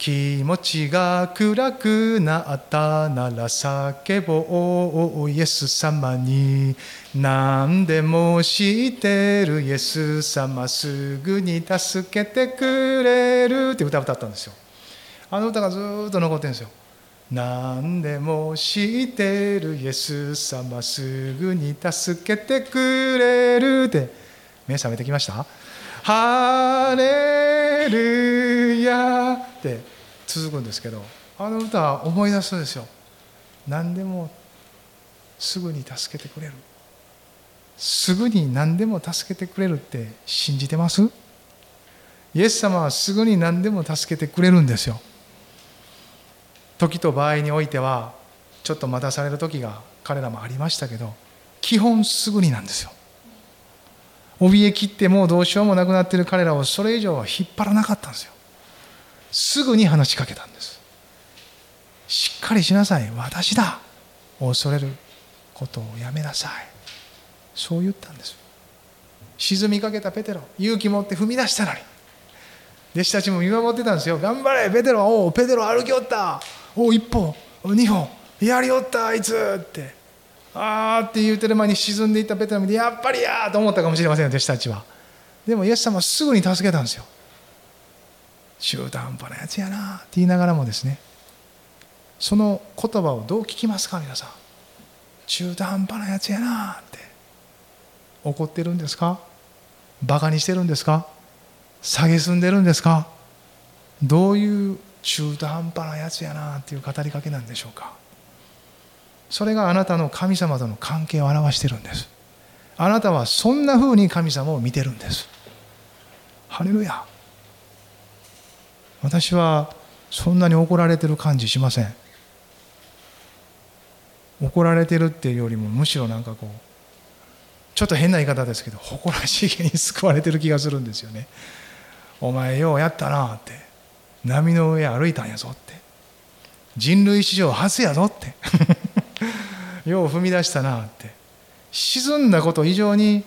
気持ちが暗くなったなら叫ぼうイエス様に。何でも知ってるイエス様すぐに助けてくれるって歌を歌ったんですよ。あの歌がずっと残ってるんですよ。何でも知ってるイエス様すぐに助けてくれるって。目覚めてきました？ハレルヤって続くんですけどあの歌は思い出すんですよ。何でもすぐに助けてくれる。すぐに何でも助けてくれるって信じてます？イエス様はすぐに何でも助けてくれるんですよ。時と場合においてはちょっと待たされる時が彼らもありましたけど基本すぐになんですよ。怯えきってもうどうしようもなくなっている彼らをそれ以上は引っ張らなかったんですよ。すぐに話しかけたんです。しっかりしなさい。私だ。恐れることをやめなさい。そう言ったんです。沈みかけたペテロ。勇気持って踏み出したのに。弟子たちも見守ってたんですよ。頑張れペテロ。おおペテロ歩きおった。おお一歩二歩。やりおったあいつ。って。あーって言うてる前に沈んでいったペテロ見てやっぱりやーと思ったかもしれません弟子たちは。でもイエス様はすぐに助けたんですよ。中途半端なやつやなって言いながらもですね。その言葉をどう聞きますか皆さん。中途半端なやつやなって。怒ってるんですか？バカにしてるんですか？蔑んでるんですか？どういう中途半端なやつやなっていう語りかけなんでしょうか？それがあなたの神様との関係を表してるんです。あなたはそんなふうに神様を見てるんです。ハレルヤ。私はそんなに怒られてる感じしません。怒られてるっていうよりもむしろなんかこうちょっと変な言い方ですけど誇らしげに救われてる気がするんですよね。お前ようやったなって。波の上歩いたんやぞって。人類史上初やぞって。よう踏み出したなって。沈んだこと以上に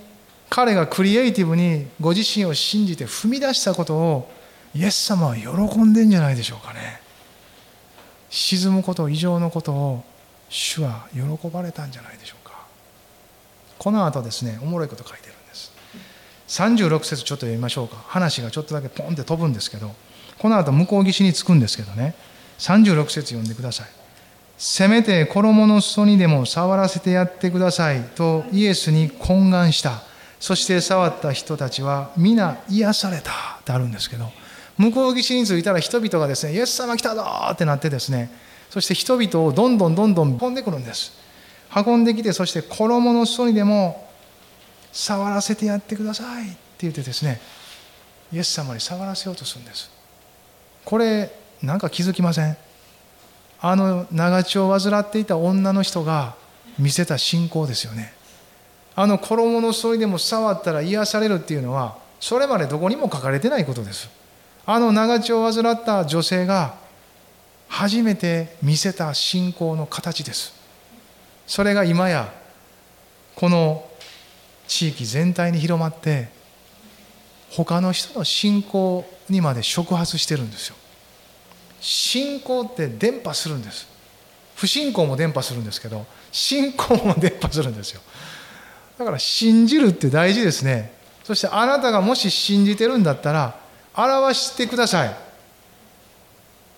彼がクリエイティブにご自身を信じて踏み出したことをイエス様は喜んでんじゃないでしょうかね。沈むこと以上のことを主は喜ばれたんじゃないでしょうか。この後ですねおもろいこと書いてるんです。36節ちょっと読みましょうか。話がちょっとだけポンって飛ぶんですけどこの後向こう岸に着くんですけどね。36節読んでください。せめて衣の裾にでも触らせてやってくださいとイエスに懇願した。そして触った人たちは皆癒されたってあるんですけど向こう岸に着いたら人々がですねイエス様来たぞってなってですねそして人々をどんどんどんどん運んでくるんです。運んできてそして衣の裾にでも触らせてやってくださいって言ってですねイエス様に触らせようとするんです。これなんか気づきません？あの長血を患っていた女の人が見せた信仰ですよね。あの衣の添いでも触ったら癒されるっていうのはそれまでどこにも書かれてないことです。あの長血を患った女性が初めて見せた信仰の形です。それが今やこの地域全体に広まって他の人の信仰にまで触発してるんですよ。信仰って伝播するんです。不信仰も伝播するんですけど信仰も伝播するんですよ。だから信じるって大事ですね。そしてあなたがもし信じてるんだったら表してください。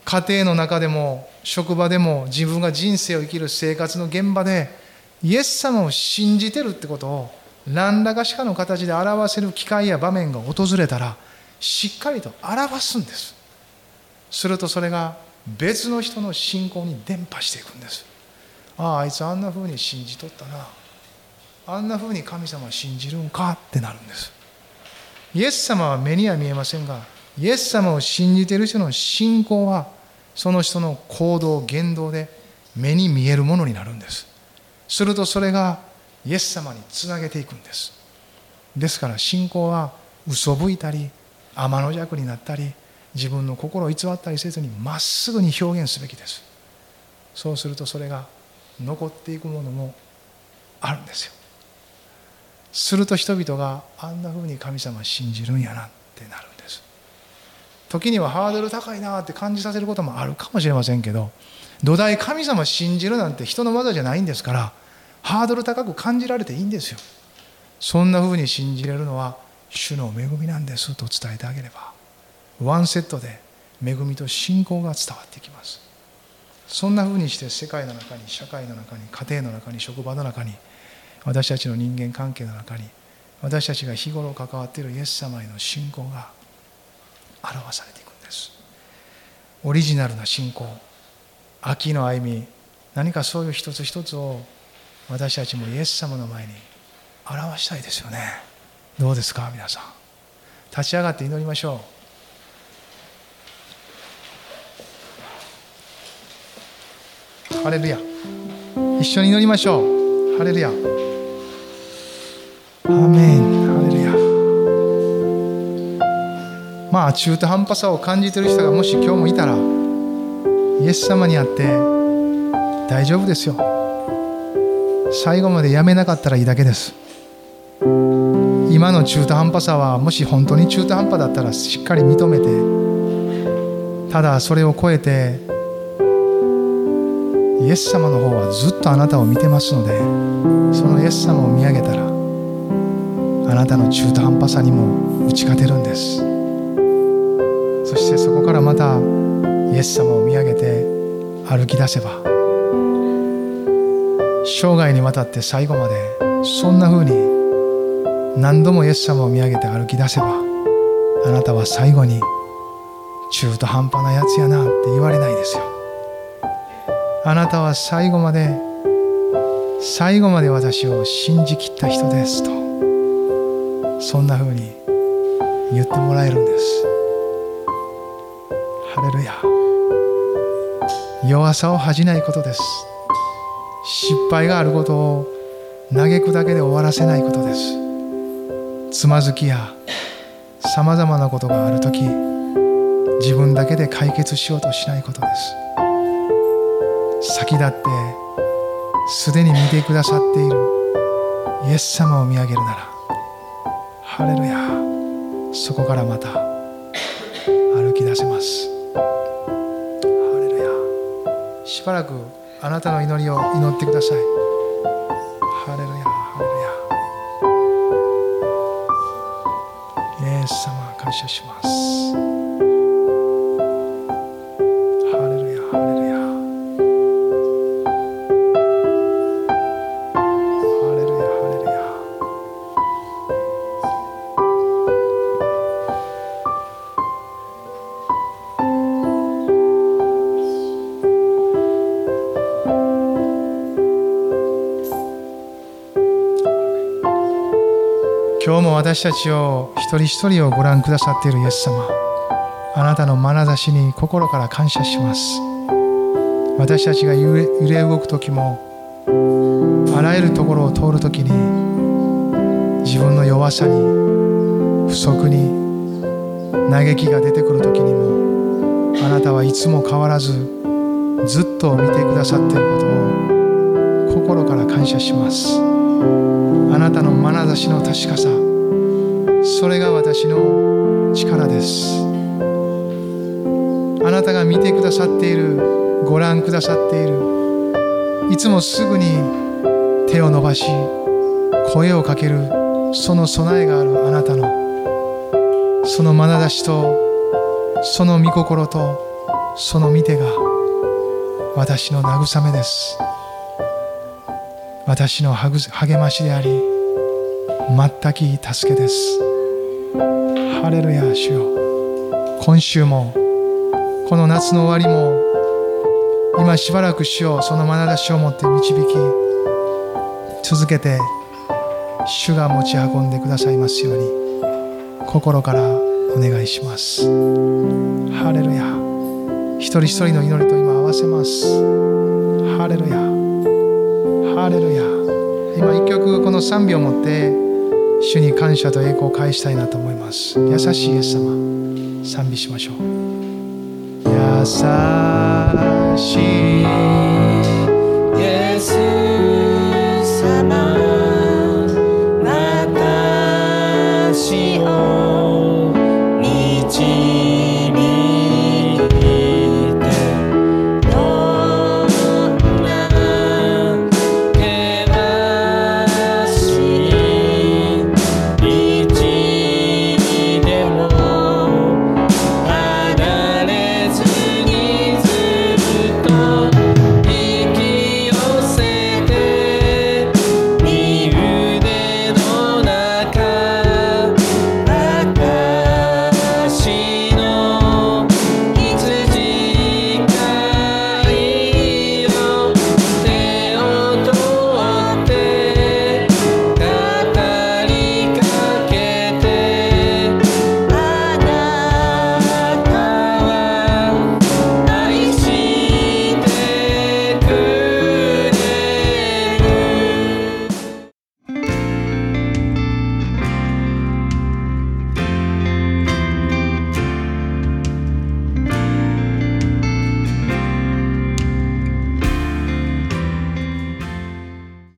家庭の中でも職場でも自分が人生を生きる生活の現場でイエス様を信じてるってことを何らかしかの形で表せる機会や場面が訪れたらしっかりと表すんです。するとそれが別の人の信仰に伝播していくんです。あああいつあんなふうに信じとったな。あんなふうに神様信じるんかってなるんです。イエス様は目には見えませんがイエス様を信じている人の信仰はその人の行動言動で目に見えるものになるんです。するとそれがイエス様につなげていくんです。ですから信仰は嘘吹いたり天の弱になったり自分の心を偽ったりせずにまっすぐに表現すべきです。そうするとそれが残っていくものもあるんですよ。すると人々があんなふうに神様信じるんやなってなるんです。時にはハードル高いなって感じさせることもあるかもしれませんけど土台神様信じるなんて人の技じゃないんですからハードル高く感じられていいんですよ。そんな風に信じれるのは主の恵みなんですと伝えてあげれば。ワンセットで恵みと信仰が伝わってきます。そんな風にして世界の中に社会の中に家庭の中に職場の中に私たちの人間関係の中に私たちが日頃関わっているイエス様への信仰が表されていくんです。オリジナルな信仰。秋の歩み。何かそういう一つ一つを私たちもイエス様の前に表したいですよね。どうですか皆さん。立ち上がって祈りましょう。ハレルヤ。一緒に祈りましょう。ハレルヤ。アメン。ハレルヤ。まあ中途半端さを感じてる人がもし今日もいたらイエス様に会って大丈夫ですよ。最後までやめなかったらいいだけです。今の中途半端さはもし本当に中途半端だったらしっかり認めてただそれを超えてイエス様の方はずっとあなたを見てますのでそのイエス様を見上げたらあなたの中途半端さにも打ち勝てるんです。そしてそこからまたイエス様を見上げて歩き出せば生涯にわたって最後までそんな風に何度もイエス様を見上げて歩き出せばあなたは最後に中途半端なやつやなって言われないですよ。あなたは最後まで最後まで私を信じきった人ですとそんな風に言ってもらえるんです。ハレルヤ。弱さを恥じないことです。失敗があることを嘆くだけで終わらせないことです。つまずきやさまざまなことがある時自分だけで解決しようとしないことです。先立ってすでに見てくださっているイエス様を見上げるならハレルヤそこからまた歩き出せます。ハレルヤ。しばらくあなたの祈りを祈ってください。ハレルヤハレルヤ。イエス様感謝します。私たちを一人一人をご覧くださっているイエス様。あなたの眼差しに心から感謝します。私たちが揺れ揺れ動く時もあらゆるところを通る時に自分の弱さに不足に嘆きが出てくる時にもあなたはいつも変わらずずっと見てくださっていることを心から感謝します。あなたの眼差しの確かさそれが私の力です。あなたが見てくださっているご覧くださっているいつもすぐに手を伸ばし声をかけるその備えがあるあなたのその眼差しとその御心とその見てが私の慰めです。私の励ましであり全き助けです。ハレルヤ主よ。今週もこの夏の終わりも今しばらく主よその眼差しを持って導き続けて主が持ち運んでくださいますように心からお願いします。ハレルヤ。一人一人の祈りと今合わせます。ハレルヤ。ハレルヤ。今一曲この賛美を持って主に感謝と栄光を返したいなと思います。優しいイエス様賛美しましょう。優しい。